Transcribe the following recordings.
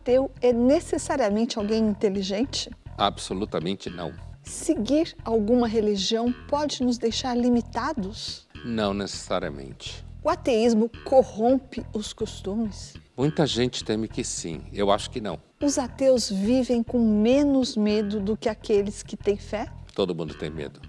ateu é necessariamente alguém inteligente? Absolutamente não. Seguir alguma religião pode nos deixar limitados? Não necessariamente. O ateísmo corrompe os costumes? Muita gente teme que sim, eu acho que não. Os ateus vivem com menos medo do que aqueles que têm fé? Todo mundo tem medo.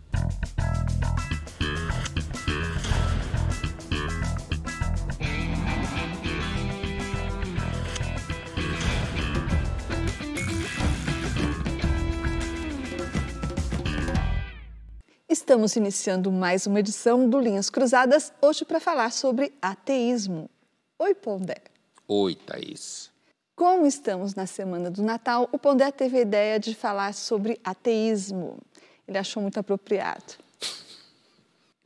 Estamos iniciando mais uma edição do Linhas Cruzadas, hoje para falar sobre ateísmo. Oi, Pondé. Oi, Thaís. Como estamos na semana do Natal, o Pondé teve a ideia de falar sobre ateísmo. Ele achou muito apropriado.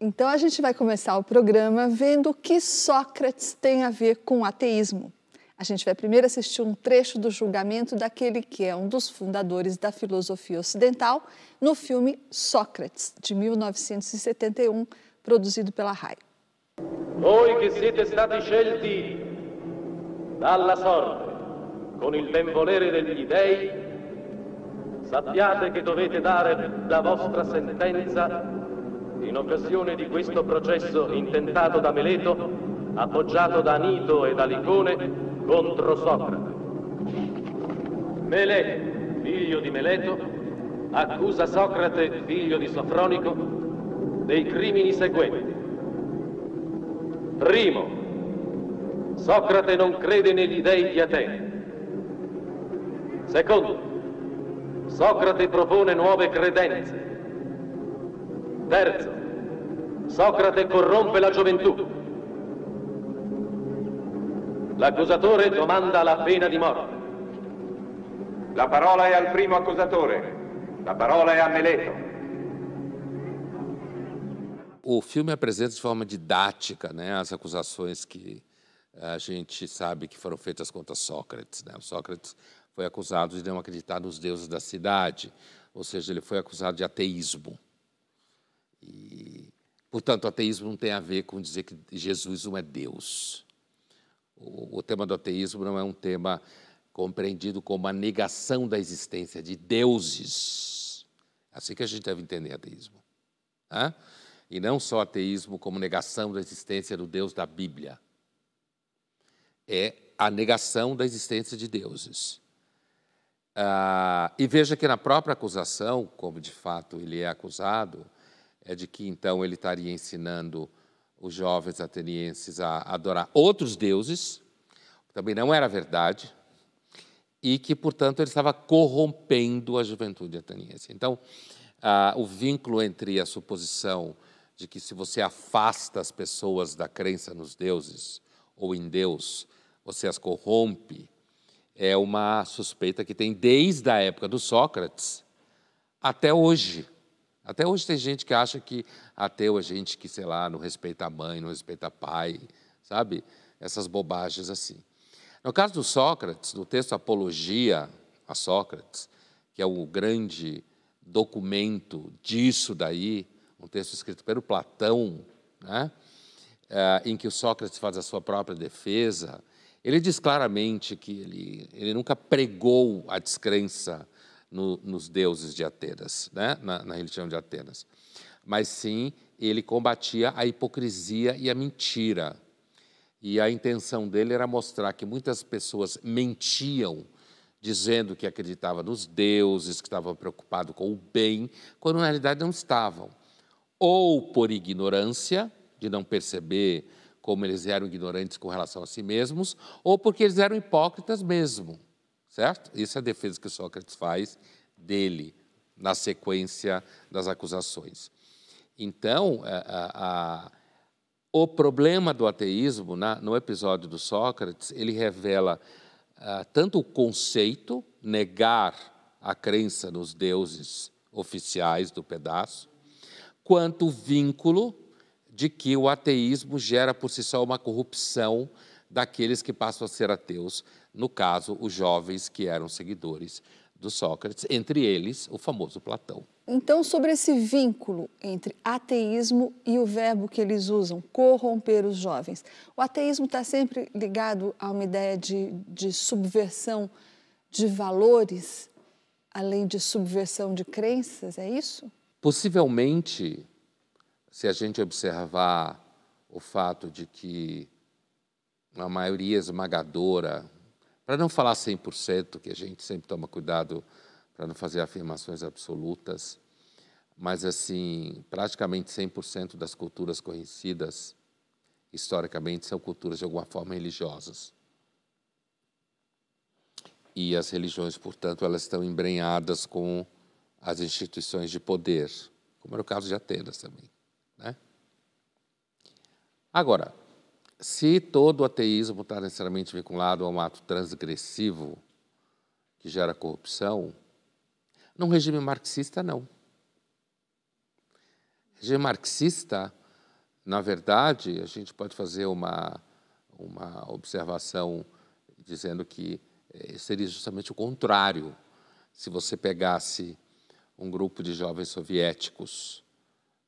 Então a gente vai começar o programa vendo o que Sócrates tem a ver com ateísmo. A gente vai primeiro assistir um trecho do julgamento daquele que é um dos fundadores da filosofia ocidental no filme Sócrates, de 1971, produzido pela RAI. Voi che siete stati scelti dalla sorte con il benvolere degli dei, sappiate che dovete dare la vostra sentenza in occasione di questo processo intentato da Meleto, appoggiato da Anito e da Licone contro Socrate. Meleto, figlio di Meleto, accusa Socrate, figlio di Sofronico, dei crimini seguenti. Primo, Socrate non crede negli dei di Atene. Secondo, Socrate propone nuove credenze. Terzo, Socrate corrompe la gioventù. L'accusatore domanda la pena di morte. La parola è al primo accusatore. La parola è a Meleto. O filme apresenta de forma didática né, as acusações que a gente sabe que foram feitas contra Sócrates. Né? O Sócrates foi acusado de não acreditar nos deuses da cidade, ou seja, ele foi acusado de ateísmo. E, portanto, ateísmo não tem a ver com dizer que Jesus não é Deus. O, tema do ateísmo não é um tema compreendido como a negação da existência de deuses. É assim que a gente deve entender ateísmo. Né? E não só ateísmo como negação da existência do Deus da Bíblia. É a negação da existência de deuses. Ah, e veja que na própria acusação, como de fato ele é acusado, é de que então ele estaria ensinando os jovens atenienses a adorar outros deuses, também não era verdade, e que, portanto, ele estava corrompendo a juventude ateniense. Então, ah, o vínculo entre a suposição de que se você afasta as pessoas da crença nos deuses ou em Deus, você as corrompe, é uma suspeita que tem desde a época do Sócrates até hoje. Até hoje tem gente que acha que ateu é gente que, sei lá, não respeita a mãe, não respeita pai, sabe? Essas bobagens assim. No caso do Sócrates, no texto Apologia a Sócrates, que é o grande documento disso daí, um texto escrito pelo Platão, né? É, em que o Sócrates faz a sua própria defesa, ele diz claramente que ele, ele nunca pregou a descrença no, nos deuses de Atenas, né? na, na religião de Atenas. Mas sim, ele combatia a hipocrisia e a mentira. E a intenção dele era mostrar que muitas pessoas mentiam, dizendo que acreditavam nos deuses, que estavam preocupados com o bem, quando na realidade não estavam. Ou por ignorância, de não perceber como eles eram ignorantes com relação a si mesmos, ou porque eles eram hipócritas mesmo certo? Isso é a defesa que Sócrates faz dele na sequência das acusações. Então, a, a, a, o problema do ateísmo, na, no episódio do Sócrates, ele revela a, tanto o conceito, negar a crença nos deuses oficiais do pedaço, quanto o vínculo de que o ateísmo gera por si só uma corrupção daqueles que passam a ser ateus, no caso, os jovens que eram seguidores do Sócrates, entre eles o famoso Platão. Então, sobre esse vínculo entre ateísmo e o verbo que eles usam, corromper os jovens, o ateísmo está sempre ligado a uma ideia de, de subversão de valores, além de subversão de crenças, é isso? Possivelmente, se a gente observar o fato de que a maioria esmagadora, para não falar 100%, que a gente sempre toma cuidado para não fazer afirmações absolutas, mas assim, praticamente 100% das culturas conhecidas historicamente são culturas de alguma forma religiosas. E as religiões, portanto, elas estão embrenhadas com as instituições de poder, como era o caso de Atenas também. Né? Agora, se todo ateísmo está necessariamente vinculado a um ato transgressivo que gera corrupção, num regime marxista, não. Regime marxista, na verdade, a gente pode fazer uma, uma observação dizendo que eh, seria justamente o contrário. Se você pegasse um grupo de jovens soviéticos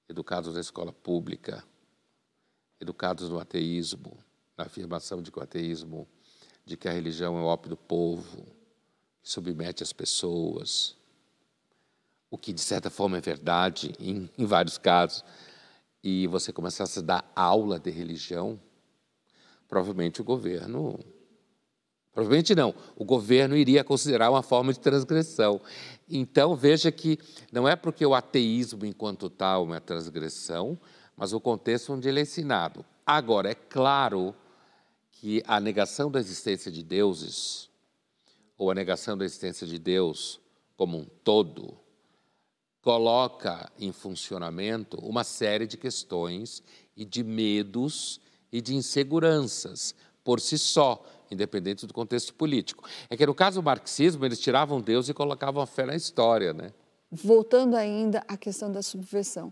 educados na escola pública, educados no ateísmo, na afirmação de que o ateísmo, de que a religião é o ópio do povo, que submete as pessoas, o que de certa forma é verdade em, em vários casos, e você começasse a dar aula de religião, provavelmente o governo Provavelmente não. O governo iria considerar uma forma de transgressão. Então, veja que não é porque o ateísmo, enquanto tal, é uma transgressão, mas o contexto onde ele é ensinado. Agora, é claro que a negação da existência de deuses, ou a negação da existência de Deus como um todo, coloca em funcionamento uma série de questões e de medos e de inseguranças por si só independente do contexto político. É que no caso do marxismo, eles tiravam Deus e colocavam a fé na história, né? Voltando ainda à questão da subversão.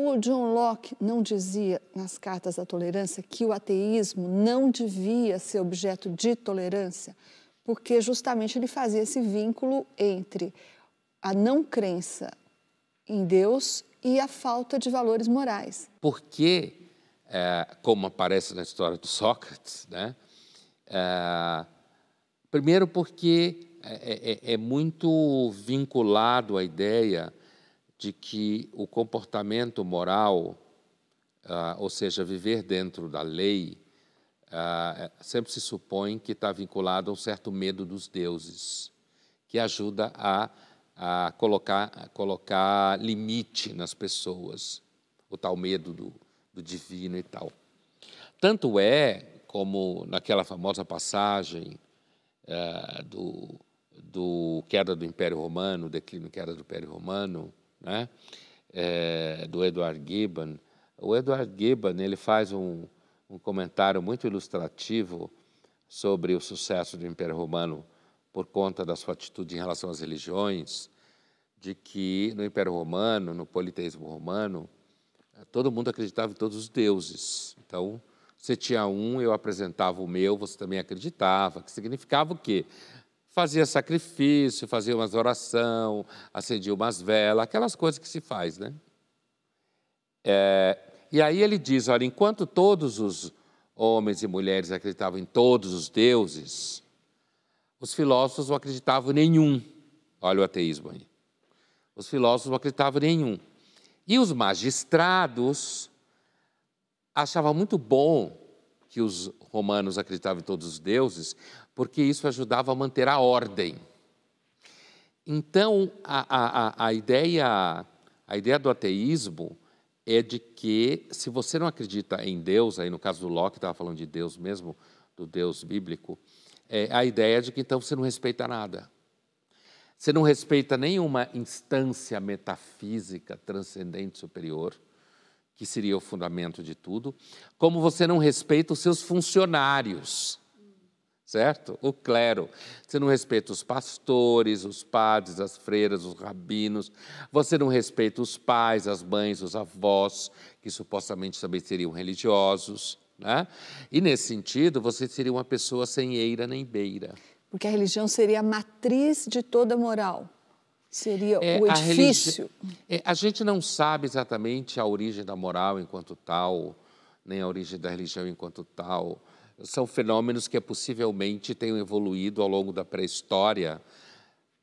O John Locke não dizia nas cartas da tolerância que o ateísmo não devia ser objeto de tolerância, porque justamente ele fazia esse vínculo entre a não crença em Deus e a falta de valores morais. Porque, é, como aparece na história do Sócrates, né, é, primeiro, porque é, é, é, muito vinculado à ideia de que o comportamento moral, uh, ou seja, viver dentro da lei, uh, sempre se supõe que está vinculado a um certo medo dos deuses, que ajuda a, a, colocar, a colocar limite nas pessoas, o tal medo do, do divino e tal. Tanto é como naquela famosa passagem é, do, do queda do Império Romano, declínio queda do Império Romano, né? É, do Edward Gibbon. O Edward Gibbon ele faz um, um comentário muito ilustrativo sobre o sucesso do Império Romano por conta da sua atitude em relação às religiões, de que no Império Romano, no politeísmo romano, todo mundo acreditava em todos os deuses. Então, você tinha um, eu apresentava o meu, você também acreditava, que significava o quê? Fazia sacrifício, fazia umas oração, acendia umas velas, aquelas coisas que se faz, né? É, e aí ele diz, olha, enquanto todos os homens e mulheres acreditavam em todos os deuses, os filósofos não acreditavam em nenhum. Olha o ateísmo aí. Os filósofos não acreditavam em nenhum. E os magistrados achava muito bom que os romanos acreditavam em todos os deuses, porque isso ajudava a manter a ordem. Então, a, a, a, ideia, a ideia do ateísmo é de que, se você não acredita em Deus, aí no caso do Locke, estava falando de Deus mesmo, do Deus bíblico, é a ideia de que então você não respeita nada. Você não respeita nenhuma instância metafísica transcendente superior que seria o fundamento de tudo, como você não respeita os seus funcionários, certo? O clero. Você não respeita os pastores, os padres, as freiras, os rabinos. Você não respeita os pais, as mães, os avós, que supostamente também seriam religiosos. Né? E nesse sentido, você seria uma pessoa sem eira nem beira. Porque a religião seria a matriz de toda moral. Seria É, o a religi- edifício. é, a gente não sabe exatamente a origem da moral enquanto tal, nem a origem da religião enquanto tal. São fenômenos que possivelmente tenham evoluído ao longo da pré-história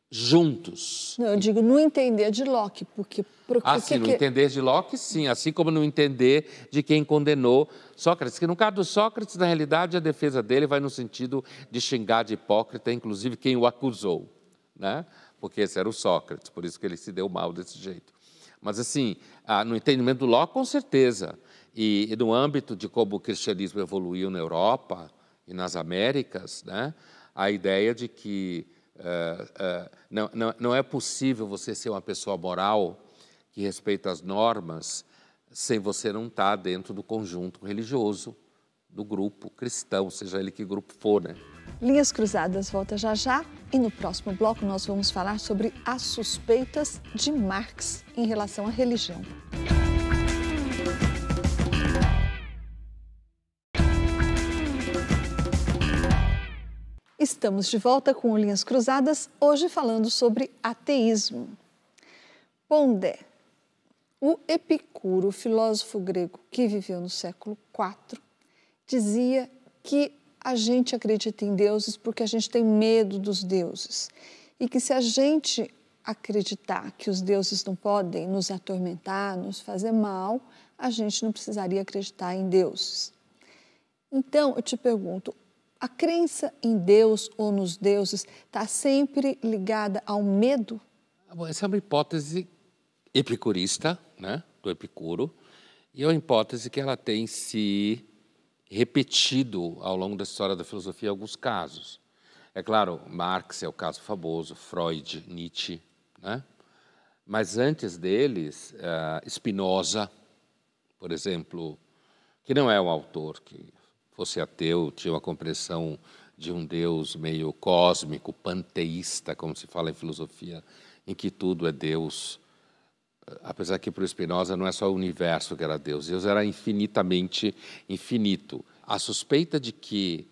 juntos. Não, eu digo no entender de Locke, porque... Por, Ah, porque sim, no que- entender de Locke, sim, assim como no entender de quem condenou Sócrates, que no caso do Sócrates, na realidade, a defesa dele vai no sentido de xingar de hipócrita, inclusive quem o acusou, né? Porque esse era o Sócrates, por isso que ele se deu mal desse jeito. Mas, assim, ah, no entendimento do Locke, com certeza, e, e no âmbito de como o cristianismo evoluiu na Europa e nas Américas, né? a ideia de que eh, eh, não, não, não é possível você ser uma pessoa moral que respeita as normas sem você não estar dentro do conjunto religioso do grupo cristão, seja ele que grupo for, né? Linhas Cruzadas volta já já e no próximo bloco nós vamos falar sobre as suspeitas de Marx em relação à religião. Estamos de volta com Linhas Cruzadas, hoje falando sobre ateísmo. Pondé, o Epicuro, filósofo grego que viveu no século IV, dizia que a gente acredita em deuses porque a gente tem medo dos deuses e que se a gente acreditar que os deuses não podem nos atormentar, nos fazer mal, a gente não precisaria acreditar em deuses. Então, eu te pergunto, a crença em Deus ou nos deuses está sempre ligada ao medo? Bom, essa é uma hipótese epicurista, né, do Epicuro, e é uma hipótese que ela tem se repetido ao longo da história da filosofia em alguns casos. É claro, Marx é o caso famoso, Freud, Nietzsche, né? mas antes deles, eh, Spinoza, por exemplo, que não é um autor que fosse ateu, tinha uma compreensão de um Deus meio cósmico, panteísta, como se fala em filosofia, em que tudo é Deus. Apesar que para o Spinoza não é só o universo que era Deus, Deus era infinitamente infinito. A suspeita de que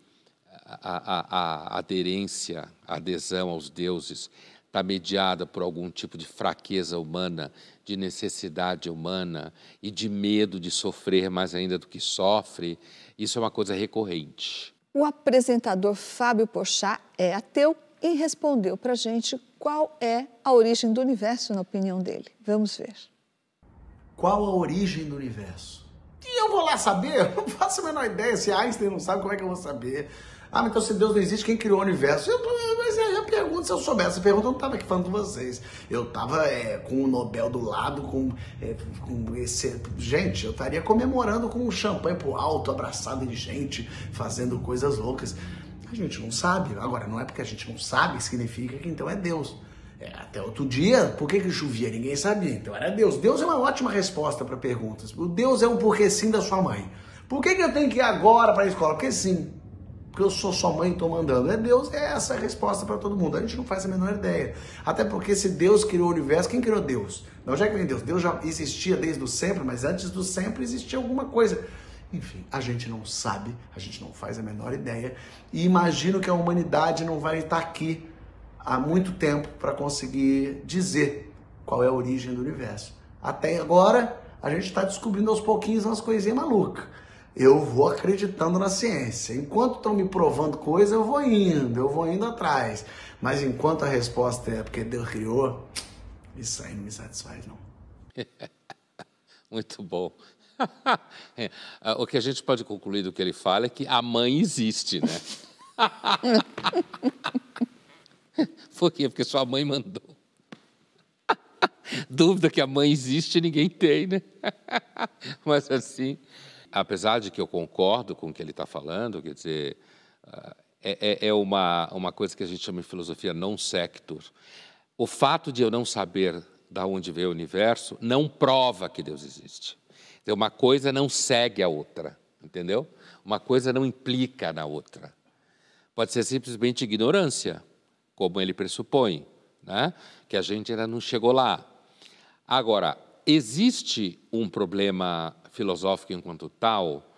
a, a, a aderência, a adesão aos deuses está mediada por algum tipo de fraqueza humana, de necessidade humana e de medo de sofrer mais ainda do que sofre, isso é uma coisa recorrente. O apresentador Fábio Pochá é ateu e respondeu para a gente qual é a origem do universo, na opinião dele. Vamos ver. Qual a origem do universo? E eu vou lá saber? Eu não faço a menor ideia. Se Einstein não sabe, como é que eu vou saber? Ah, então se Deus não existe, quem criou o universo? Eu, mas aí a pergunta, se eu soubesse essa pergunta, eu não estava aqui falando com vocês. Eu estava é, com o Nobel do lado, com, é, com esse... Gente, eu estaria comemorando com um champanhe pro alto, abraçado de gente, fazendo coisas loucas. A gente não sabe. Agora, não é porque a gente não sabe significa que então é Deus. É, até outro dia, por que, que chovia? Ninguém sabia. Então era Deus. Deus é uma ótima resposta para perguntas. O Deus é um porque sim da sua mãe. Por que, que eu tenho que ir agora para a escola? Porque sim. Porque eu sou sua mãe e estou mandando. É Deus, é essa a resposta para todo mundo. A gente não faz a menor ideia. Até porque se Deus criou o universo, quem criou Deus? Não, já que vem Deus. Deus já existia desde o sempre, mas antes do sempre existia alguma coisa. Enfim, a gente não sabe, a gente não faz a menor ideia. E imagino que a humanidade não vai estar aqui há muito tempo para conseguir dizer qual é a origem do universo. Até agora, a gente está descobrindo aos pouquinhos umas coisinhas malucas. Eu vou acreditando na ciência. Enquanto estão me provando coisas, eu vou indo, eu vou indo atrás. Mas enquanto a resposta é porque Deus criou, isso aí não me satisfaz, não. Muito bom. É, o que a gente pode concluir do que ele fala é que a mãe existe, né? Por quê? Porque sua mãe mandou. Dúvida que a mãe existe, ninguém tem, né? Mas assim, apesar de que eu concordo com o que ele está falando, quer dizer, é, é uma, uma coisa que a gente chama em filosofia non sector. O fato de eu não saber da onde veio o universo não prova que Deus existe. Uma coisa não segue a outra, entendeu? Uma coisa não implica na outra. Pode ser simplesmente ignorância, como ele pressupõe, né? que a gente ainda não chegou lá. Agora, existe um problema filosófico enquanto tal,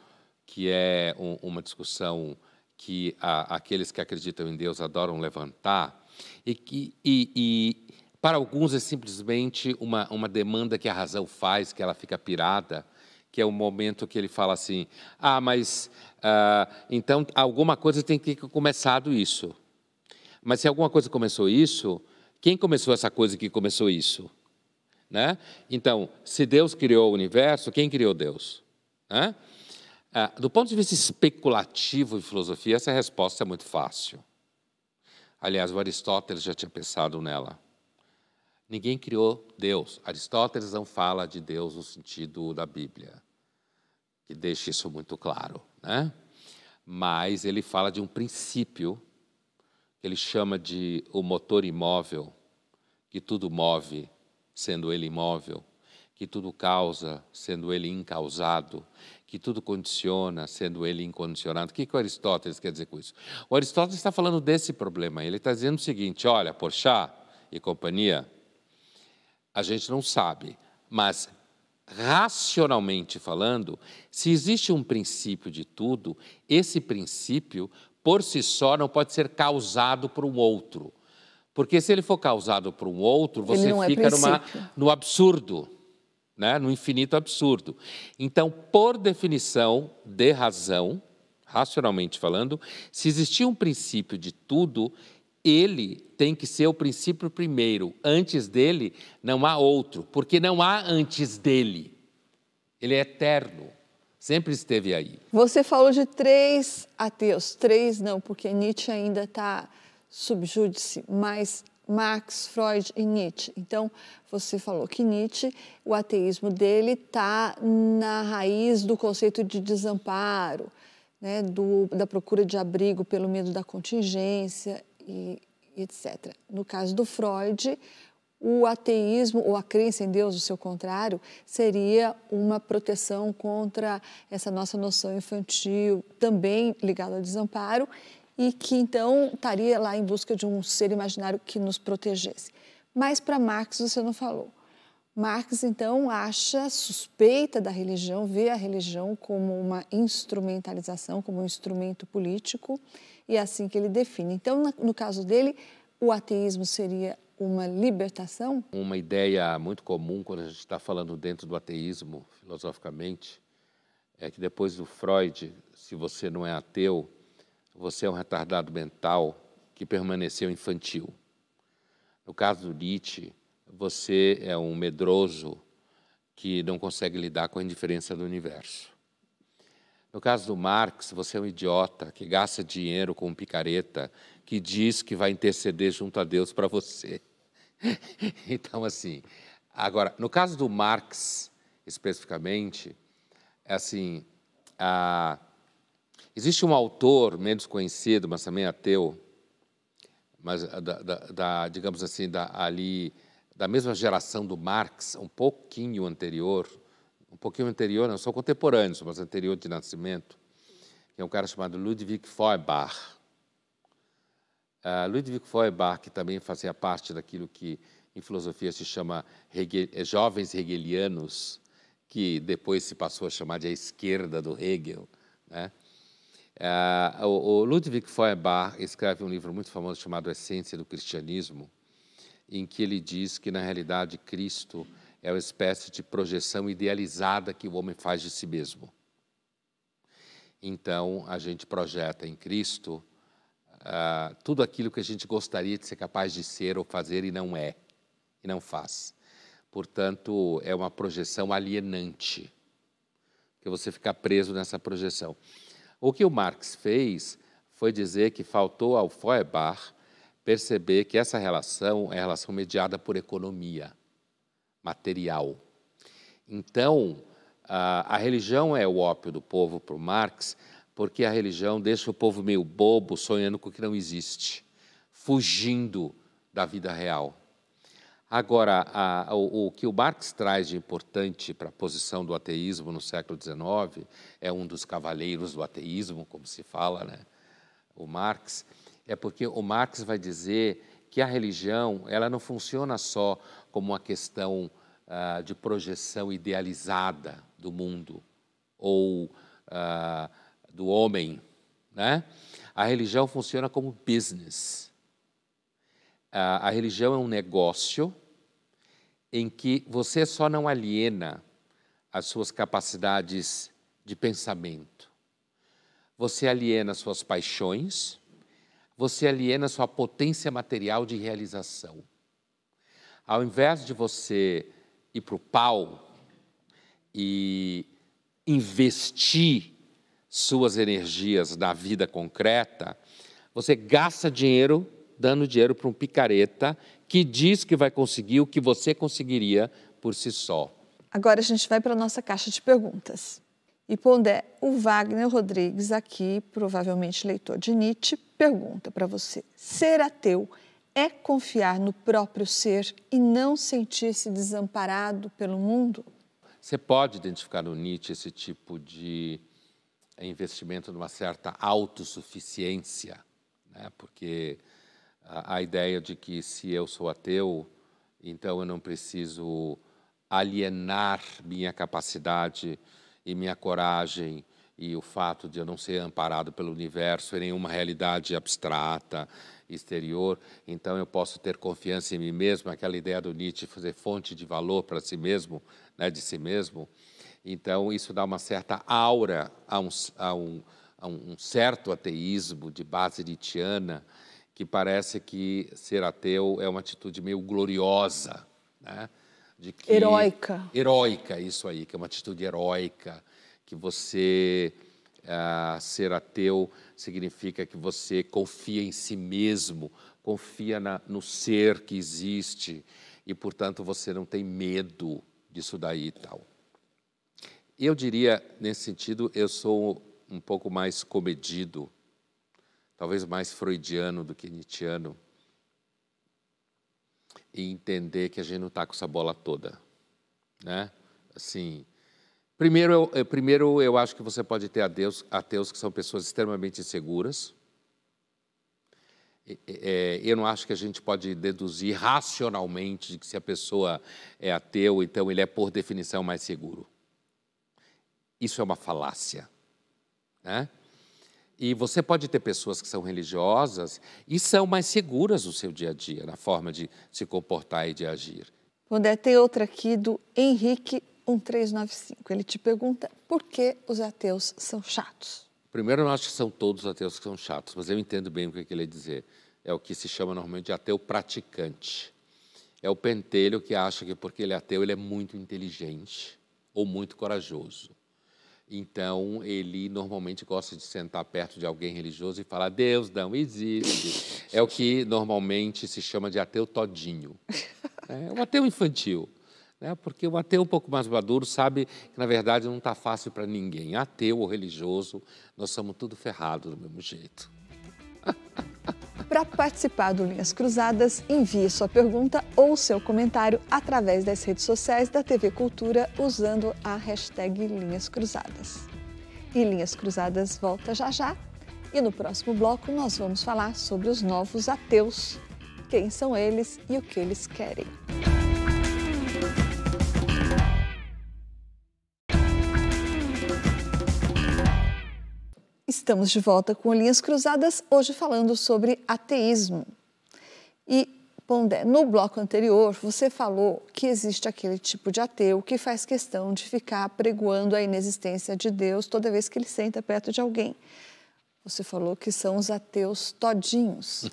que é um, uma discussão que a, aqueles que acreditam em Deus adoram levantar, e que e, e, para alguns é simplesmente uma, uma demanda que a razão faz, que ela fica pirada, que é o momento que ele fala assim: ah, mas ah, então alguma coisa tem que ter começado isso. Mas se alguma coisa começou isso, quem começou essa coisa que começou isso? Né? Então, se Deus criou o universo, quem criou Deus? Né? Ah, do ponto de vista especulativo de filosofia, essa resposta é muito fácil. Aliás, o Aristóteles já tinha pensado nela. Ninguém criou Deus. Aristóteles não fala de Deus no sentido da Bíblia, que deixa isso muito claro. Né? Mas ele fala de um princípio ele chama de o motor imóvel, que tudo move, sendo ele imóvel, que tudo causa, sendo ele incausado, que tudo condiciona, sendo ele incondicionado. O que, que o Aristóteles quer dizer com isso? O Aristóteles está falando desse problema. Ele está dizendo o seguinte: olha, Porchat e companhia, a gente não sabe, mas racionalmente falando, se existe um princípio de tudo, esse princípio por si só não pode ser causado por um outro. Porque se ele for causado por um outro, você é fica numa, no absurdo, né? no infinito absurdo. Então, por definição de razão, racionalmente falando, se existir um princípio de tudo, ele tem que ser o princípio primeiro. Antes dele, não há outro, porque não há antes dele. Ele é eterno. Sempre esteve aí. Você falou de três ateus, três não, porque Nietzsche ainda está subjúdice, mas Marx, Freud e Nietzsche. Então, você falou que Nietzsche, o ateísmo dele está na raiz do conceito de desamparo, né, do, da procura de abrigo pelo medo da contingência e, etc. No caso do Freud, o ateísmo ou a crença em Deus, o seu contrário, seria uma proteção contra essa nossa noção infantil, também ligada ao desamparo, e que então estaria lá em busca de um ser imaginário que nos protegesse. Mas para Marx você não falou. Marx então acha suspeita da religião, vê a religião como uma instrumentalização, como um instrumento político, e é assim que ele define. Então, no caso dele, o ateísmo seria uma libertação? Uma ideia muito comum quando a gente está falando dentro do ateísmo, filosoficamente, é que depois do Freud, se você não é ateu, você é um retardado mental que permaneceu infantil. No caso do Nietzsche, você é um medroso que não consegue lidar com a indiferença do universo. No caso do Marx, você é um idiota que gasta dinheiro com um picareta que diz que vai interceder junto a Deus para você. então, assim, agora, no caso do Marx, especificamente, é assim, a, existe um autor menos conhecido, mas também ateu, mas da, da, da, digamos assim, da, ali, da mesma geração do Marx, um pouquinho anterior, um pouquinho anterior, não são contemporâneos, mas anterior de nascimento, que é um cara chamado Ludwig Feuerbach. Uh, Ludwig Feuerbach, que também fazia parte daquilo que em filosofia se chama jovens hegelianos, que depois se passou a chamar de a esquerda do Hegel. Né? Uh, o, o Ludwig Feuerbach escreve um livro muito famoso chamado Essência do Cristianismo, em que ele diz que, na realidade, Cristo é uma espécie de projeção idealizada que o homem faz de si mesmo. Então, a gente projeta em Cristo uh, tudo aquilo que a gente gostaria de ser capaz de ser ou fazer e não é, e não faz. Portanto, é uma projeção alienante, que você fica preso nessa projeção. O que o Marx fez foi dizer que faltou ao Feuerbach perceber que essa relação é relação mediada por economia material. Então, a, a religião é o ópio do povo para Marx, porque a religião deixa o povo meio bobo, sonhando com o que não existe, fugindo da vida real. Agora, a, o, o, que o Marx traz de importante para a posição do ateísmo no século XIX, é um dos cavaleiros do ateísmo, como se fala, né? o Marx, é porque o Marx vai dizer que a religião ela não funciona só como uma questão uh, de projeção idealizada do mundo ou uh, do homem. Né? A religião funciona como business. A, a religião é um negócio em que você só não aliena as suas capacidades de pensamento. Você aliena suas paixões, você aliena sua potência material de realização. Ao invés de você ir para o pau e investir suas energias na vida concreta, você gasta dinheiro dando dinheiro para um picareta que diz que vai conseguir o que você conseguiria por si só. Agora a gente vai para a nossa caixa de perguntas. E Pondé, o Wagner Rodrigues, aqui, provavelmente leitor de Nietzsche, pergunta para você: ser ateu é confiar no próprio ser e não sentir-se desamparado pelo mundo? Você pode identificar no Nietzsche esse tipo de investimento numa certa autossuficiência, né? porque a ideia de que se eu sou ateu, então eu não preciso alienar minha capacidade e minha coragem e o fato de eu não ser amparado pelo universo em nenhuma realidade abstrata exterior, então eu posso ter confiança em mim mesmo, aquela ideia do Nietzsche fazer fonte de valor para si mesmo, né, de si mesmo. Então isso dá uma certa aura a um, a um, a um certo ateísmo de base nietzschiana, que parece que ser ateu é uma atitude meio gloriosa, né? De que, heróica. Heróica, isso aí, que é uma atitude heróica, que você uh, ser ateu significa que você confia em si mesmo, confia na, no ser que existe e, portanto, você não tem medo disso daí e tal. Eu diria, nesse sentido, eu sou um pouco mais comedido talvez mais freudiano do que nietzscheano, e entender que a gente não está com essa bola toda, né? Assim, primeiro eu, eh, primeiro eu acho que você pode ter ateus, ateus que são pessoas extremamente inseguras. É, eu não acho que a gente pode deduzir racionalmente que se a pessoa é ateu, então ele é por definição mais seguro. Isso é uma falácia, né? E você pode ter pessoas que são religiosas e são mais seguras no seu dia a dia, na forma de se comportar e de agir. Pondé, tem outra aqui do Henrique 1395. Ele te pergunta por que os ateus são chatos. Primeiro, eu não acho que são todos os ateus que são chatos, mas eu entendo bem o que ele quer dizer. É o que se chama normalmente de ateu praticante. É o pentelho que acha que porque ele é ateu, ele é muito inteligente ou muito corajoso. Então, ele normalmente gosta de sentar perto de alguém religioso e falar: Deus não existe. É o que normalmente se chama de ateu todinho. É um ateu infantil. Né? Porque o ateu um pouco mais maduro sabe que, na verdade, não está fácil para ninguém. Ateu ou religioso, nós somos tudo ferrados do mesmo jeito. Para participar do Linhas Cruzadas, envie sua pergunta ou seu comentário através das redes sociais da TV Cultura usando a hashtag Linhas Cruzadas. E Linhas Cruzadas volta já já. E no próximo bloco nós vamos falar sobre os novos ateus. Quem são eles e o que eles querem. Estamos de volta com Linhas Cruzadas, hoje falando sobre ateísmo. E, Pondé, no bloco anterior você falou que existe aquele tipo de ateu que faz questão de ficar pregoando a inexistência de Deus toda vez que ele senta perto de alguém. Você falou que são os ateus todinhos.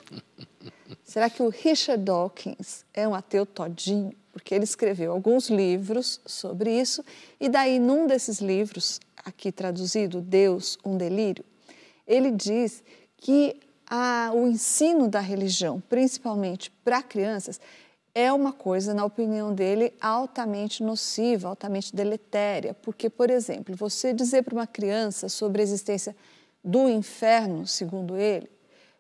Será que o Richard Dawkins é um ateu todinho? Porque ele escreveu alguns livros sobre isso, e daí, num desses livros, aqui traduzido, Deus, um Delírio, ele diz que a, o ensino da religião, principalmente para crianças, é uma coisa, na opinião dele, altamente nociva, altamente deletéria. Porque, por exemplo, você dizer para uma criança sobre a existência do inferno, segundo ele,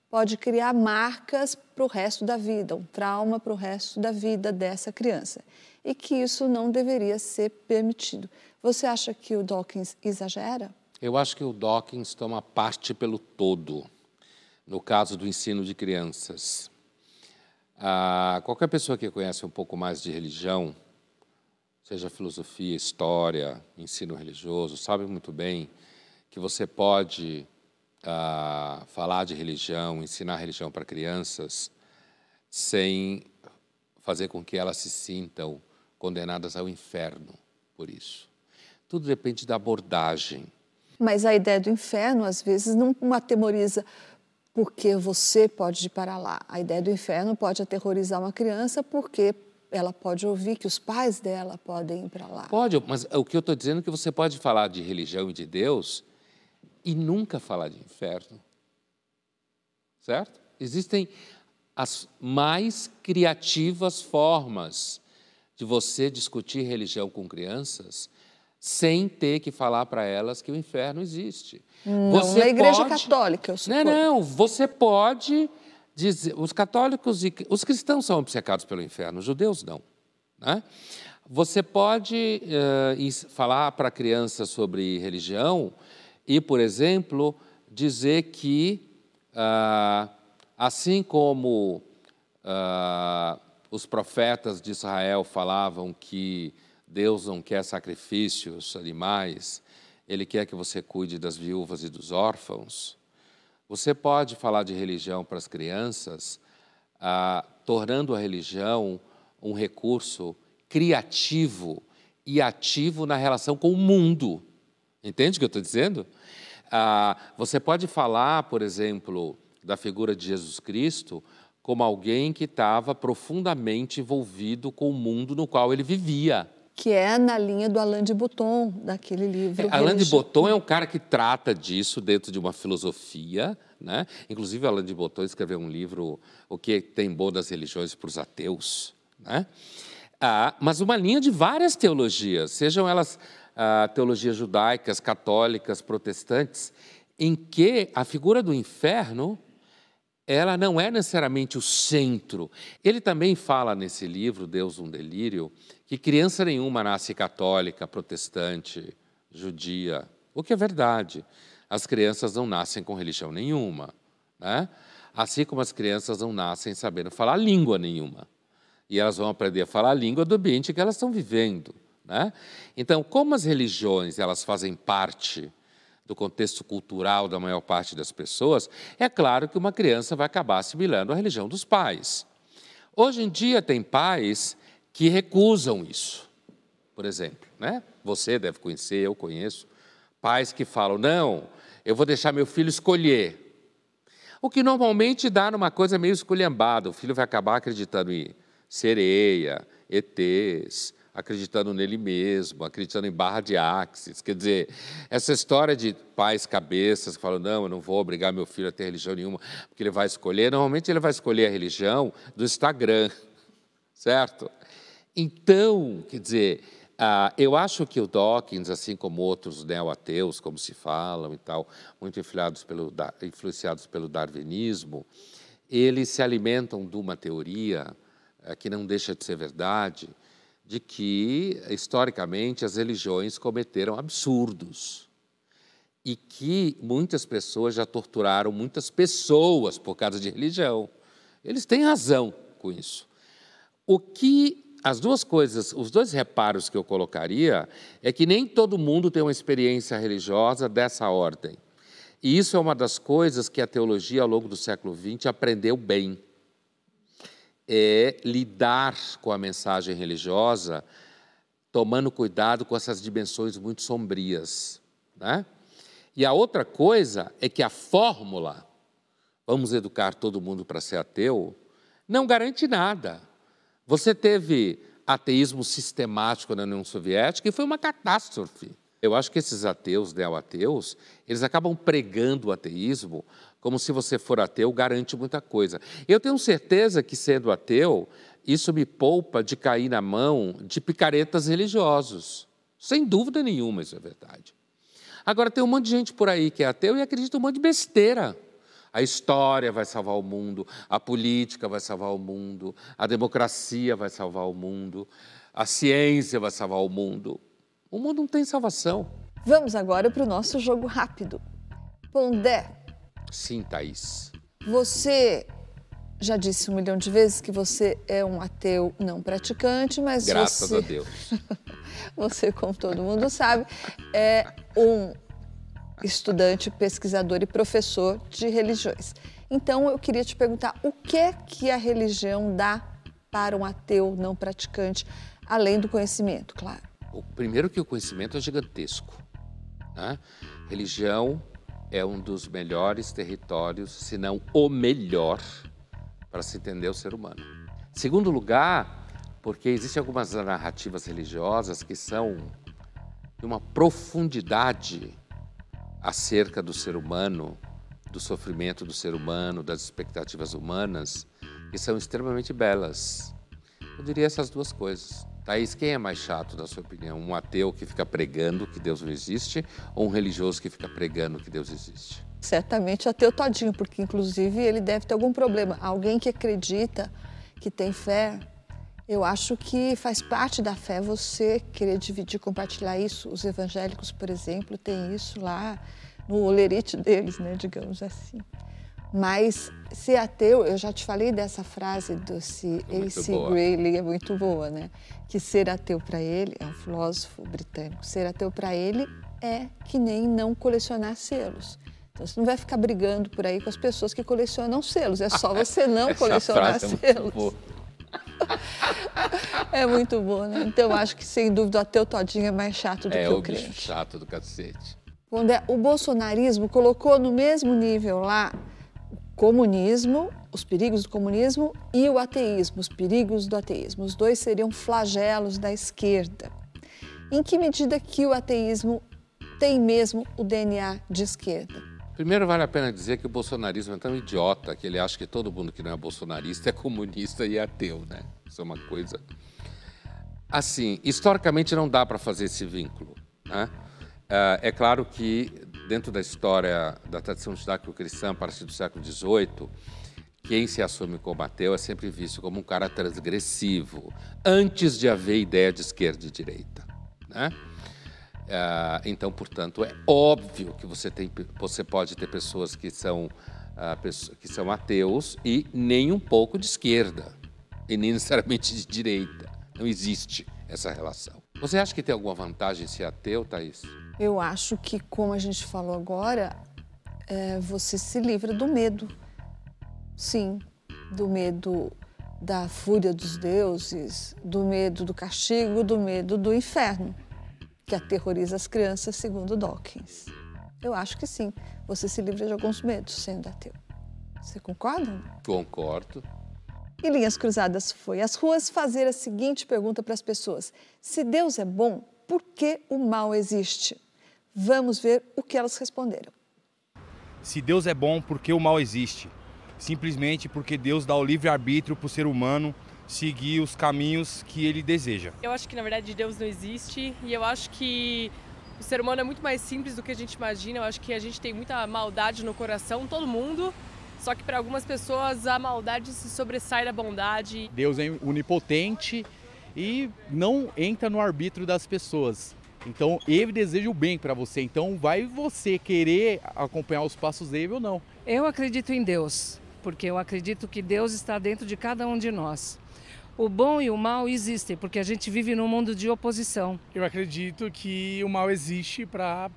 pode criar marcas para o resto da vida, um trauma para o resto da vida dessa criança. E que isso não deveria ser permitido. Você acha que o Dawkins exagera? Eu acho que o Dawkins toma parte pelo todo, no caso do ensino de crianças. Ah, qualquer pessoa que conhece um pouco mais de religião, seja filosofia, história, ensino religioso, sabe muito bem que você pode uh, falar de religião, ensinar religião para crianças, sem fazer com que elas se sintam condenadas ao inferno por isso. Tudo depende da abordagem. Mas a ideia do inferno, às vezes, não atemoriza porque você pode ir para lá. A ideia do inferno pode aterrorizar uma criança porque ela pode ouvir que os pais dela podem ir para lá. Pode, mas o que eu estou dizendo é que você pode falar de religião e de Deus e nunca falar de inferno. Certo? Existem as mais criativas formas de você discutir religião com crianças sem ter que falar para elas que o inferno existe. Não você na igreja pode... católica, eu suponho. Não, não, você pode dizer... Os católicos e... Os cristãos são obcecados pelo inferno, os judeus não. Né? Você pode uh, falar para a criança sobre religião e, por exemplo, dizer que, uh, assim como uh, os profetas de Israel falavam que Deus não quer sacrifícios animais, Ele quer que você cuide das viúvas e dos órfãos. Você pode falar de religião para as crianças, ah, tornando a religião um recurso criativo e ativo na relação com o mundo. Entende o que eu estou dizendo? Ah, você pode falar, por exemplo, da figura de Jesus Cristo como alguém que estava profundamente envolvido com o mundo no qual ele vivia que é na linha do Alain de Botton, daquele livro. É, Alain de Botton é um cara que trata disso dentro de uma filosofia, né? Inclusive, Alain de Botton escreveu um livro, O que tem bom das religiões para os ateus, né? Ah, mas uma linha de várias teologias, sejam elas ah, teologias judaicas, católicas, protestantes, em que a figura do inferno ela não é necessariamente o centro. Ele também fala nesse livro, Deus um Delírio, que criança nenhuma nasce católica, protestante, judia, o que é verdade. As crianças não nascem com religião nenhuma, né? assim como as crianças não nascem sabendo falar língua nenhuma. E elas vão aprender a falar a língua do ambiente que elas estão vivendo. Né? Então, como as religiões elas fazem parte do contexto cultural da maior parte das pessoas, é claro que uma criança vai acabar assimilando a religião dos pais. Hoje em dia tem pais que recusam isso. Por exemplo, né? Você deve conhecer, eu conheço pais que falam: "Não, eu vou deixar meu filho escolher". O que normalmente dá numa coisa meio esculhambada, o filho vai acabar acreditando em sereia, ETs, acreditando nele mesmo, acreditando em barra de axis. Quer dizer, essa história de pais cabeças que falam, não, eu não vou obrigar meu filho a ter religião nenhuma, porque ele vai escolher, normalmente ele vai escolher a religião do Instagram, certo? Então, quer dizer, ah, eu acho que o Dawkins, assim como outros neo-ateus, como se falam e tal, muito influenciados pelo, influenciados pelo darwinismo, eles se alimentam de uma teoria eh, que não deixa de ser verdade, de que, historicamente, as religiões cometeram absurdos e que muitas pessoas já torturaram muitas pessoas por causa de religião. Eles têm razão com isso. O que as duas coisas, os dois reparos que eu colocaria é que nem todo mundo tem uma experiência religiosa dessa ordem. E isso é uma das coisas que a teologia ao longo do século XX aprendeu bem é lidar com a mensagem religiosa, tomando cuidado com essas dimensões muito sombrias. Né? E a outra coisa é que a fórmula, vamos educar todo mundo para ser ateu, não garante nada. Você teve ateísmo sistemático na União Soviética e foi uma catástrofe. Eu acho que esses ateus, neo-ateus, eles acabam pregando o ateísmo como se você for ateu garante muita coisa. Eu tenho certeza que, sendo ateu, isso me poupa de cair na mão de picaretas religiosos. Sem dúvida nenhuma, isso é verdade. Agora, tem um monte de gente por aí que é ateu e acredita um monte de besteira. A história vai salvar o mundo, a política vai salvar o mundo, a democracia vai salvar o mundo, a ciência vai salvar o mundo. O mundo não tem salvação. Vamos agora para o nosso jogo rápido. Pondé. Sim, Thaís. Você já disse um milhão de vezes que você é um ateu não praticante, mas Graças você... a Deus. você, como todo mundo sabe, é um estudante, pesquisador e professor de religiões. Então eu queria te perguntar o que é que a religião dá para um ateu não praticante, além do conhecimento, claro. O primeiro que o conhecimento é gigantesco. Né? Religião é um dos melhores territórios, se não o melhor, para se entender o ser humano. Segundo lugar, porque existem algumas narrativas religiosas que são de uma profundidade acerca do ser humano, do sofrimento do ser humano, das expectativas humanas, que são extremamente belas. Eu diria essas duas coisas. Thaís, quem é mais chato, na sua opinião? Um ateu que fica pregando que Deus não existe ou um religioso que fica pregando que Deus existe? Certamente ateu todinho, porque inclusive ele deve ter algum problema. Alguém que acredita, que tem fé, eu acho que faz parte da fé você querer dividir, compartilhar isso. Os evangélicos, por exemplo, têm isso lá no olerite deles, né, digamos assim. Mas ser ateu, eu já te falei dessa frase do A.C. Grayley, é muito boa, né? Que ser ateu para ele, é um filósofo britânico, ser ateu para ele é que nem não colecionar selos. Então você não vai ficar brigando por aí com as pessoas que colecionam selos, é só você não colecionar selos. É muito, é muito bom, né? Então eu acho que sem dúvida o ateu todinho é mais chato do é, que o, o crente. É, chato do cacete. Quando é, o bolsonarismo colocou no mesmo nível lá comunismo, os perigos do comunismo e o ateísmo, os perigos do ateísmo. Os dois seriam flagelos da esquerda. Em que medida que o ateísmo tem mesmo o DNA de esquerda? Primeiro, vale a pena dizer que o bolsonarismo é tão idiota que ele acha que todo mundo que não é bolsonarista é comunista e ateu, né? Isso é uma coisa. Assim, historicamente não dá para fazer esse vínculo. Né? Ah, é claro que dentro da história da tradição judaico-cristã a partir do século XVIII, quem se assume como ateu é sempre visto como um cara transgressivo, antes de haver ideia de esquerda e direita. Né? Ah, então, portanto, é óbvio que você, tem, você pode ter pessoas que são, ah, que são ateus e nem um pouco de esquerda, e nem necessariamente de direita. Não existe essa relação. Você acha que tem alguma vantagem ser ateu, Thaís? Eu acho que, como a gente falou agora, é, você se livra do medo. Sim, do medo da fúria dos deuses, do medo do castigo, do medo do inferno, que aterroriza as crianças, segundo Dawkins. Eu acho que sim, você se livra de alguns medos sendo ateu. Você concorda? Concordo. E Linhas Cruzadas foi às ruas fazer a seguinte pergunta para as pessoas: Se Deus é bom, por que o mal existe? Vamos ver o que elas responderam. Se Deus é bom, por que o mal existe? Simplesmente porque Deus dá o livre-arbítrio para o ser humano seguir os caminhos que ele deseja. Eu acho que na verdade Deus não existe e eu acho que o ser humano é muito mais simples do que a gente imagina. Eu acho que a gente tem muita maldade no coração, todo mundo. Só que para algumas pessoas a maldade se sobressai da bondade. Deus é onipotente e não entra no arbítrio das pessoas. Então ele deseja o bem para você. Então vai você querer acompanhar os passos dele ou não. Eu acredito em Deus, porque eu acredito que Deus está dentro de cada um de nós. O bom e o mal existem, porque a gente vive num mundo de oposição. Eu acredito que o mal existe para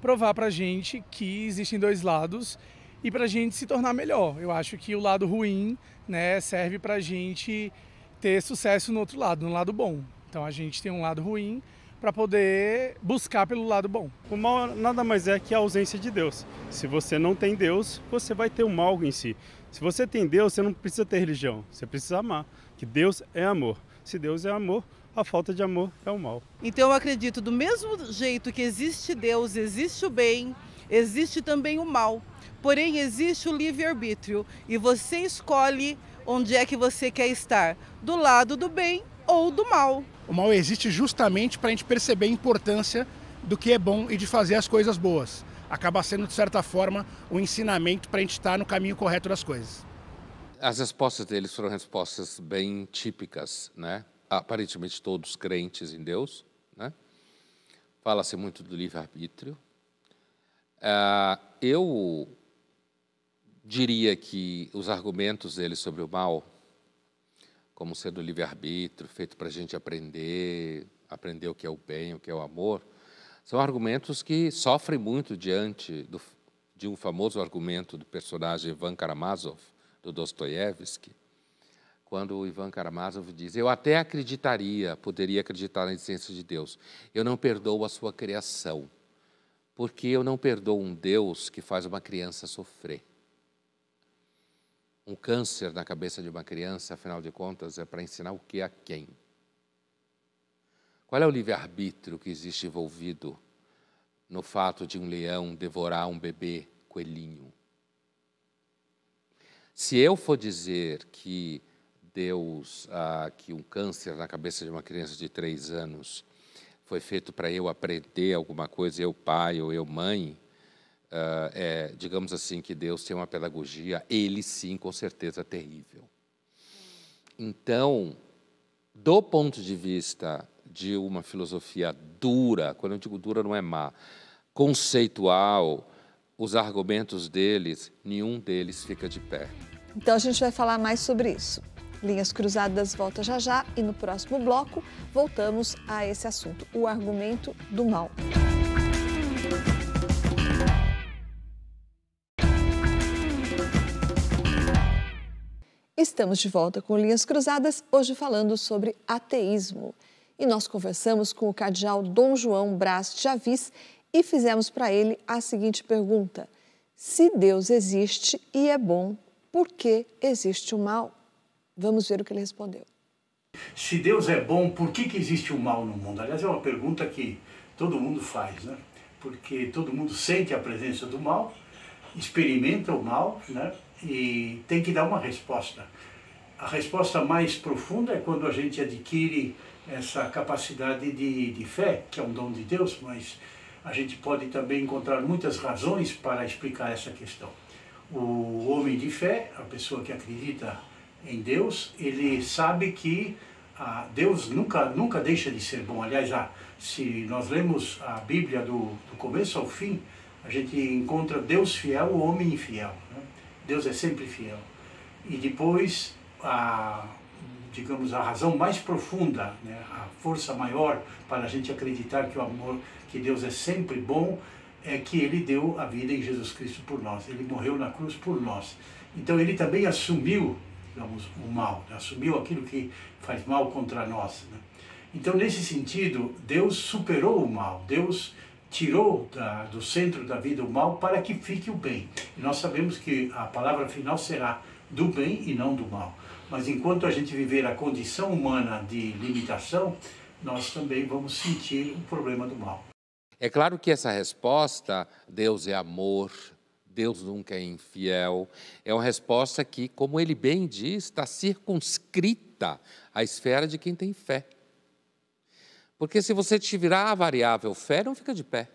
provar para a gente que existem dois lados e para a gente se tornar melhor. Eu acho que o lado ruim né, serve para a gente ter sucesso no outro lado, no lado bom. Então a gente tem um lado ruim para poder buscar pelo lado bom. O mal nada mais é que a ausência de Deus. Se você não tem Deus, você vai ter o mal em si. Se você tem Deus, você não precisa ter religião, você precisa amar, que Deus é amor. Se Deus é amor, a falta de amor é o mal. Então eu acredito do mesmo jeito que existe Deus, existe o bem, existe também o mal. Porém existe o livre-arbítrio e você escolhe onde é que você quer estar, do lado do bem ou do mal. O mal existe justamente para a gente perceber a importância do que é bom e de fazer as coisas boas. Acaba sendo, de certa forma, um ensinamento para a gente estar no caminho correto das coisas. As respostas deles foram respostas bem típicas, né? Aparentemente todos crentes em Deus, né? Fala-se muito do livre-arbítrio. Uh, eu diria que os argumentos deles sobre o mal como sendo livre-arbítrio, feito para a gente aprender, aprender o que é o bem, o que é o amor, São argumentos que sofrem muito diante do, de um famoso argumento do personagem Ivan Karamazov, do Dostoiévski, quando Ivan Karamazov diz: Eu até acreditaria, poderia acreditar na existência de Deus, eu não perdoo a sua criação, porque eu não perdoo um Deus que faz uma criança sofrer. Um câncer na cabeça de uma criança, afinal de contas, é para ensinar o que a quem? Qual é o livre-arbítrio que existe envolvido no fato de um leão devorar um bebê coelhinho? Se eu for dizer que Deus, ah, que um câncer na cabeça de uma criança de três anos foi feito para eu aprender alguma coisa, eu pai ou eu mãe, é, digamos assim, que Deus tem uma pedagogia, ele sim, com certeza, terrível. Então, do ponto de vista de uma filosofia dura, quando eu digo dura não é má, conceitual, os argumentos deles, nenhum deles fica de pé. Então a gente vai falar mais sobre isso. Linhas Cruzadas volta já já e no próximo bloco voltamos a esse assunto, o argumento do mal. Estamos de volta com Linhas Cruzadas, hoje falando sobre ateísmo e nós conversamos com o cardeal Dom João Brás Javis e fizemos para ele a seguinte pergunta: Se Deus existe e é bom, por que existe o mal? Vamos ver o que ele respondeu. Se Deus é bom, por que, que existe o mal no mundo? Aliás, é uma pergunta que todo mundo faz, né? Porque todo mundo sente a presença do mal, experimenta o mal, né? E tem que dar uma resposta. A resposta mais profunda é quando a gente adquire essa capacidade de, de fé, que é um dom de Deus, mas a gente pode também encontrar muitas razões para explicar essa questão. O homem de fé, a pessoa que acredita em Deus, ele sabe que ah, Deus nunca, nunca deixa de ser bom. Aliás, ah, se nós lemos a Bíblia do, do começo ao fim, a gente encontra Deus fiel, o homem infiel. Né? Deus é sempre fiel. E depois, a, digamos, a razão mais profunda, né, a força maior para a gente acreditar que o amor, que Deus é sempre bom, é que Ele deu a vida em Jesus Cristo por nós. Ele morreu na cruz por nós. Então Ele também assumiu, digamos, o mal, assumiu aquilo que faz mal contra nós. Né? Então, nesse sentido, Deus superou o mal. Deus tirou da, do centro da vida o mal para que fique o bem. E nós sabemos que a palavra final será do bem e não do mal. Mas enquanto a gente viver a condição humana de limitação, nós também vamos sentir o problema do mal. É claro que essa resposta, Deus é amor, Deus nunca é infiel, é uma resposta que, como ele bem diz, está circunscrita à esfera de quem tem fé. Porque se você tirar a variável fé, não fica de pé.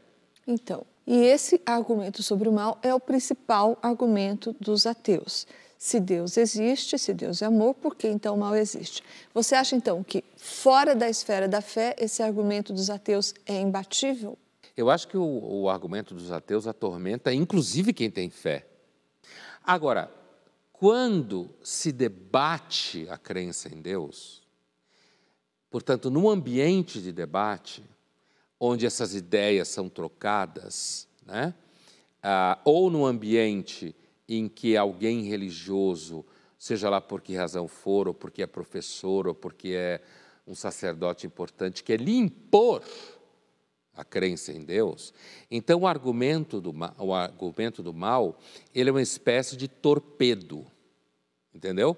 Então, e esse argumento sobre o mal é o principal argumento dos ateus. Se Deus existe, se Deus é amor, por que então o mal existe? Você acha então que fora da esfera da fé esse argumento dos ateus é imbatível? Eu acho que o, o argumento dos ateus atormenta inclusive quem tem fé. Agora, quando se debate a crença em Deus, portanto, num ambiente de debate, onde essas ideias são trocadas, né? Ah, ou no ambiente em que alguém religioso, seja lá por que razão for, ou porque é professor, ou porque é um sacerdote importante, quer lhe impor a crença em Deus, então o argumento do, o argumento do mal ele é uma espécie de torpedo, entendeu?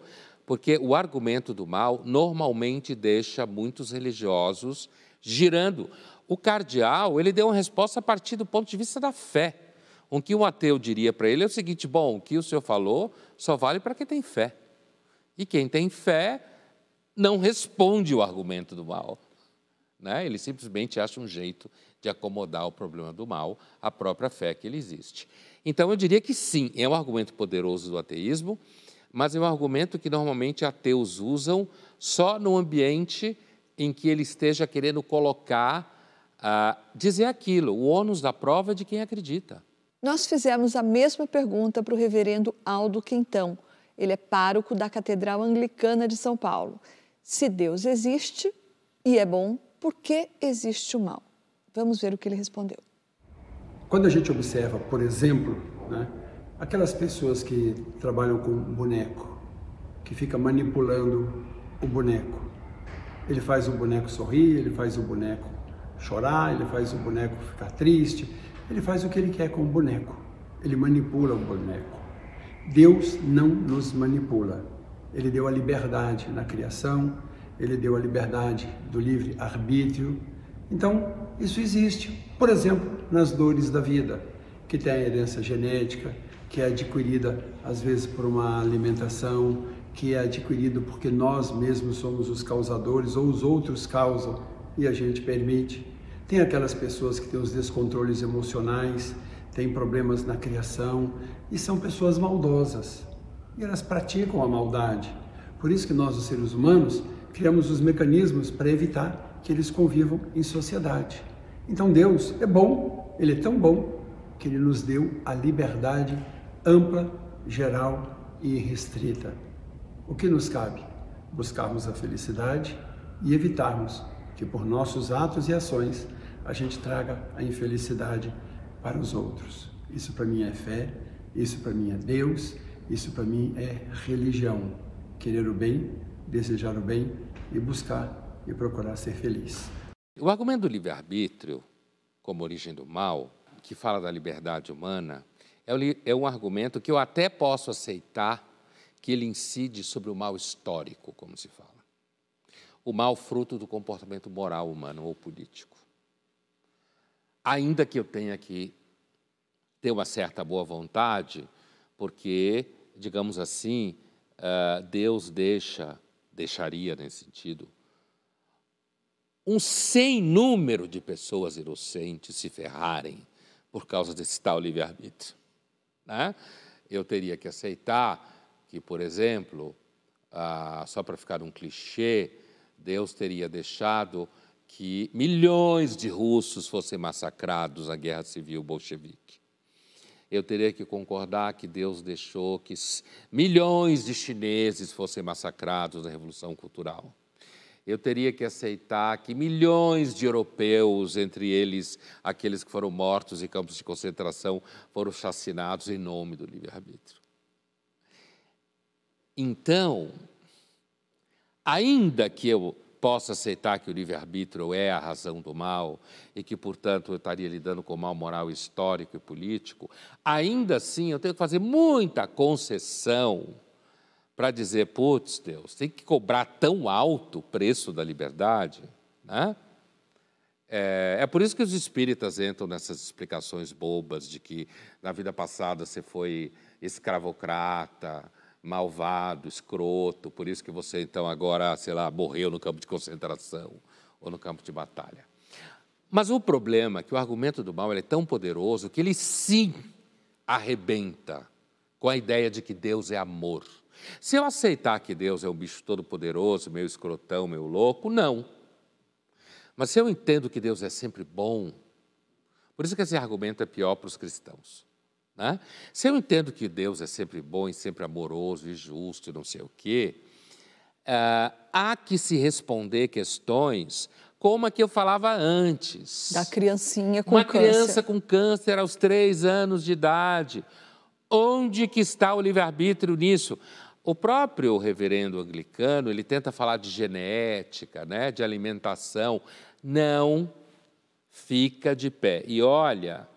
Porque o argumento do mal normalmente deixa muitos religiosos girando. O cardeal ele deu uma resposta a partir do ponto de vista da fé. O que um ateu diria para ele é o seguinte: bom, o que o senhor falou só vale para quem tem fé. E quem tem fé não responde o argumento do mal. Né? Ele simplesmente acha um jeito de acomodar o problema do mal à própria fé que ele existe. Então, eu diria que sim, é um argumento poderoso do ateísmo, mas é um argumento que normalmente ateus usam só no ambiente em que ele esteja querendo colocar, uh, dizer aquilo, o ônus da prova é de quem acredita. Nós fizemos a mesma pergunta para o reverendo Aldo Quintão. Ele é pároco da Catedral Anglicana de São Paulo. Se Deus existe e é bom, por que existe o mal? Vamos ver o que ele respondeu. Quando a gente observa, por exemplo, né, aquelas pessoas que trabalham com boneco, que fica manipulando o boneco. Ele faz o boneco sorrir, ele faz o boneco chorar, ele faz o boneco ficar triste, ele faz o que ele quer com o boneco. Ele manipula o boneco. Deus não nos manipula. Ele deu a liberdade na criação, ele deu a liberdade do livre arbítrio. Então, isso existe, por exemplo, nas dores da vida, que tem a herança genética, que é adquirida às vezes por uma alimentação, que é adquirido porque nós mesmos somos os causadores ou os outros causam e a gente permite. Tem aquelas pessoas que têm os descontroles emocionais, têm problemas na criação e são pessoas maldosas. E elas praticam a maldade. Por isso que nós, os seres humanos, criamos os mecanismos para evitar que eles convivam em sociedade. Então Deus é bom, Ele é tão bom que Ele nos deu a liberdade ampla, geral e restrita. O que nos cabe? Buscarmos a felicidade e evitarmos que por nossos atos e ações a gente traga a infelicidade para os outros. Isso para mim é fé, isso para mim é Deus, isso para mim é religião. Querer o bem, desejar o bem e buscar e procurar ser feliz. O argumento do livre-arbítrio, como origem do mal, que fala da liberdade humana, é um argumento que eu até posso aceitar que ele incide sobre o mal histórico, como se fala. O mal fruto do comportamento moral humano ou político. Ainda que eu tenha que ter uma certa boa vontade, porque, digamos assim, uh, Deus deixa, deixaria nesse sentido, um sem número de pessoas inocentes se ferrarem por causa desse tal livre-arbítrio. Né? Eu teria que aceitar que, por exemplo, ah, só para ficar um clichê, Deus teria deixado que milhões de russos fossem massacrados na guerra civil bolchevique. Eu teria que concordar que Deus deixou que milhões de chineses fossem massacrados na Revolução Cultural. Eu teria que aceitar que milhões de europeus, entre eles aqueles que foram mortos em campos de concentração, foram chacinados em nome do livre-arbítrio. Então, ainda que eu possa aceitar que o livre-arbítrio é a razão do mal e que, portanto, eu estaria lidando com o mal moral histórico e político, ainda assim eu tenho que fazer muita concessão para dizer, putz, Deus, tem que cobrar tão alto o preço da liberdade, né? É, é, por isso que os espíritas entram nessas explicações bobas de que na vida passada você foi escravocrata, malvado, escroto, por isso que você então agora, sei lá, morreu no campo de concentração ou no campo de batalha. Mas o problema é que o argumento do mal é tão poderoso que ele sim arrebenta com a ideia de que Deus é amor. Se eu aceitar que Deus é um bicho todo poderoso, meu escrotão, meu louco, não. Mas se eu entendo que Deus é sempre bom, por isso que esse argumento é pior para os cristãos. Né? Se eu entendo que Deus é sempre bom e sempre amoroso e justo e não sei o quê, uh, há que se responder questões como a que eu falava antes. Da criancinha com Uma câncer. Uma criança com câncer aos três anos de idade. Onde que está o livre-arbítrio nisso? O próprio reverendo anglicano, ele tenta falar de genética, né, de alimentação. Não fica de pé. E olha,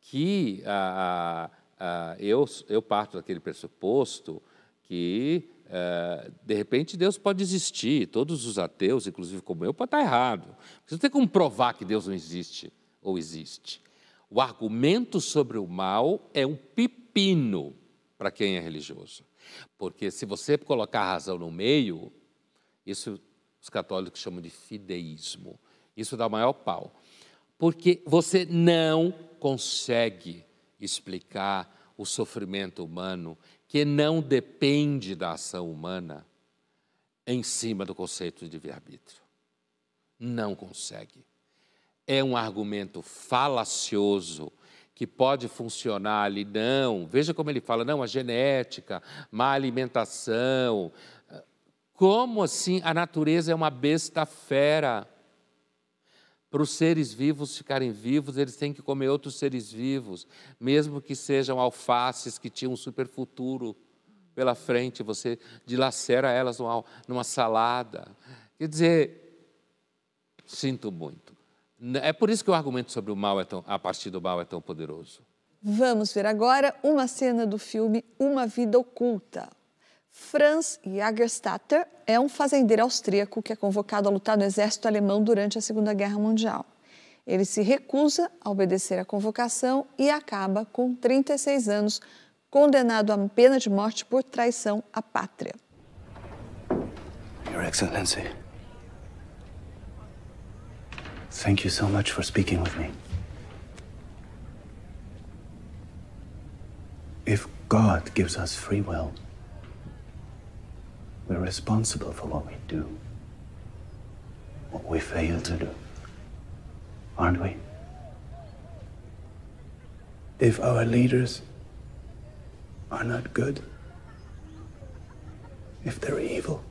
que ah, ah, eu, eu parto daquele pressuposto que, ah, de repente, Deus pode existir, todos os ateus, inclusive como eu, pode estar errado. Você não tem como provar que Deus não existe ou existe. O argumento sobre o mal é um pepino para quem é religioso. Porque se você colocar a razão no meio, isso os católicos chamam de fideísmo. Isso dá o maior pau. Porque você não consegue explicar o sofrimento humano que não depende da ação humana em cima do conceito de livre-arbítrio. Não consegue. É um argumento falacioso que pode funcionar ali, não. Veja como ele fala, não, a genética, má alimentação. Como assim a natureza é uma besta fera? Para os seres vivos ficarem vivos, eles têm que comer outros seres vivos, mesmo que sejam alfaces que tinham um super futuro pela frente, você dilacera elas numa, numa salada. Quer dizer, sinto muito. É por isso que o argumento sobre o mal é tão, a partir do mal é tão poderoso. Vamos ver agora uma cena do filme Uma Vida Oculta. Franz Jagerstatter é um fazendeiro austríaco que é convocado a lutar no exército alemão durante a Segunda Guerra Mundial. Ele se recusa a obedecer à convocação e acaba, com 36 anos, condenado a pena de morte por traição à pátria. Your Excellency, thank you so much for speaking with me. If God gives us free will, we're responsible for what we do, what we fail to do, aren't we? If our leaders are not good, if they're evil,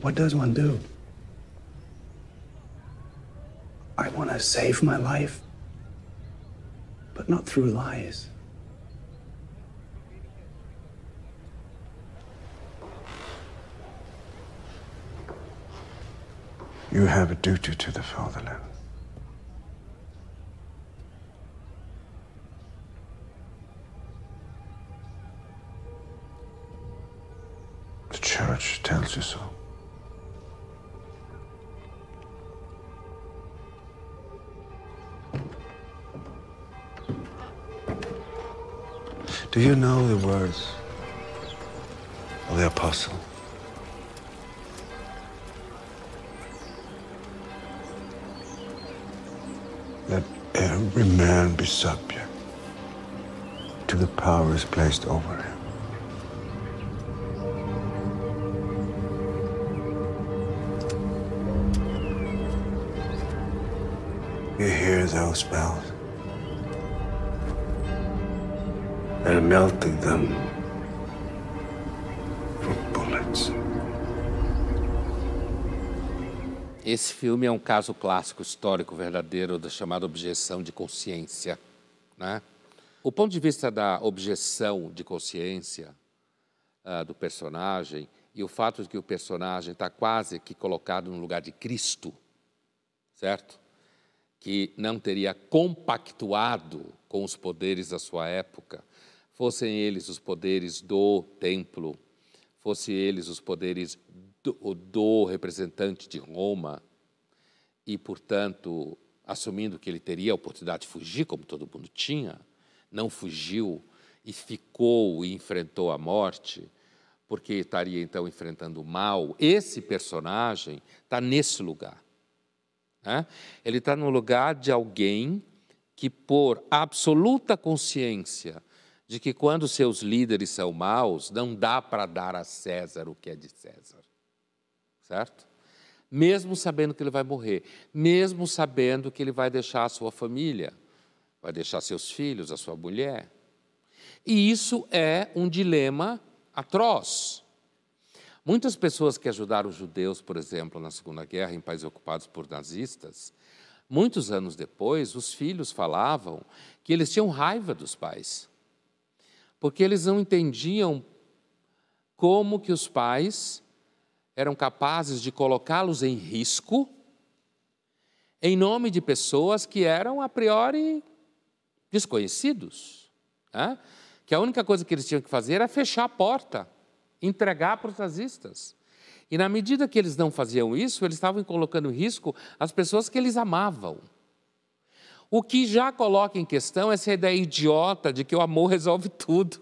what does one do? I want to save my life, but not through lies. You have a duty to the fatherland. The church tells you so. Do you know the words of the apostle? Let every man be subject to the powers placed over him. You hear those bells? They're melting them for bullets. Esse filme é um caso clássico histórico verdadeiro da chamada objeção de consciência. Né? O ponto de vista da objeção de consciência uh, do personagem e o fato de que o personagem está quase que colocado no lugar de Cristo, certo? Que não teria compactuado com os poderes da sua época, fossem eles os poderes do templo, fossem eles os poderes do, do representante de Roma, e, portanto, assumindo que ele teria a oportunidade de fugir, como todo mundo tinha, não fugiu e ficou e enfrentou a morte, porque estaria então enfrentando o mal. Esse personagem está nesse lugar. Né? Ele está no lugar de alguém que, por absoluta consciência de que quando seus líderes são maus, não dá para dar a César o que é de César. Certo? Mesmo sabendo que ele vai morrer, mesmo sabendo que ele vai deixar a sua família, vai deixar seus filhos, a sua mulher. E isso é um dilema atroz. Muitas pessoas que ajudaram os judeus, por exemplo, na Segunda Guerra, em países ocupados por nazistas, muitos anos depois, os filhos falavam que eles tinham raiva dos pais, porque eles não entendiam como que os pais eram capazes de colocá-los em risco em nome de pessoas que eram a priori desconhecidos. Né? Que a única coisa que eles tinham que fazer era fechar a porta, entregar para os nazistas. E na medida que eles não faziam isso, eles estavam colocando em risco as pessoas que eles amavam. O que já coloca em questão essa ideia idiota de que o amor resolve tudo.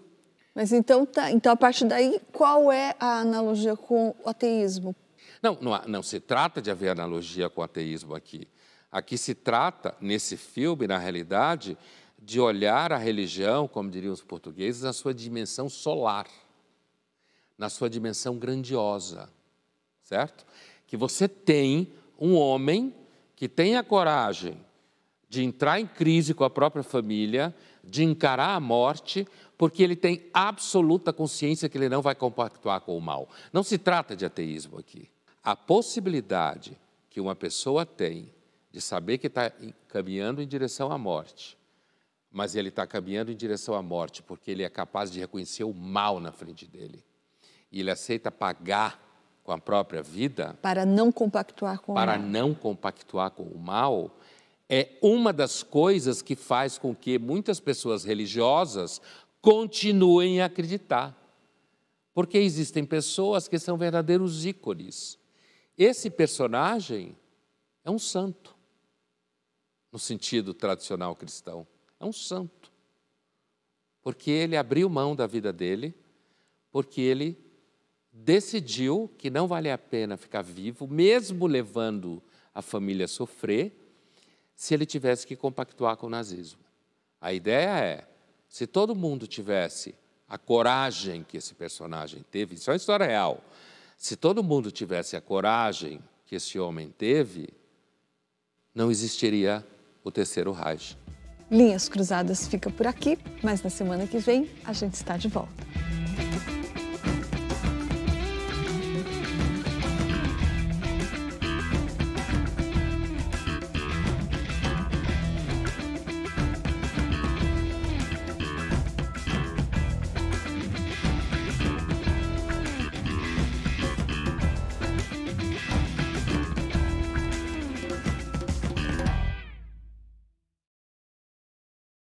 Mas então, tá, então, a partir daí, qual é a analogia com o ateísmo? Não, não, não se trata de haver analogia com o ateísmo aqui. Aqui se trata, nesse filme, na realidade, de olhar a religião, como diriam os portugueses, na sua dimensão solar, na sua dimensão grandiosa, certo? Que você tem um homem que tem a coragem de entrar em crise com a própria família, de encarar a morte, porque ele tem absoluta consciência que ele não vai compactuar com o mal. Não se trata de ateísmo aqui. A possibilidade que uma pessoa tem de saber que está caminhando em direção à morte, mas ele está caminhando em direção à morte porque ele é capaz de reconhecer o mal na frente dele e ele aceita pagar com a própria vida Para não compactuar com para o mal. não compactuar com o mal, é uma das coisas que faz com que muitas pessoas religiosas continuem a acreditar. Porque existem pessoas que são verdadeiros ícones. Esse personagem é um santo, no sentido tradicional cristão. É um santo. Porque ele abriu mão da vida dele, porque ele decidiu que não vale a pena ficar vivo, mesmo levando a família a sofrer, se ele tivesse que compactuar com o nazismo. A ideia é, se todo mundo tivesse a coragem que esse personagem teve, isso é uma história real, se todo mundo tivesse a coragem que esse homem teve, não existiria o terceiro Reich. Linhas Cruzadas fica por aqui, mas na semana que vem a gente está de volta.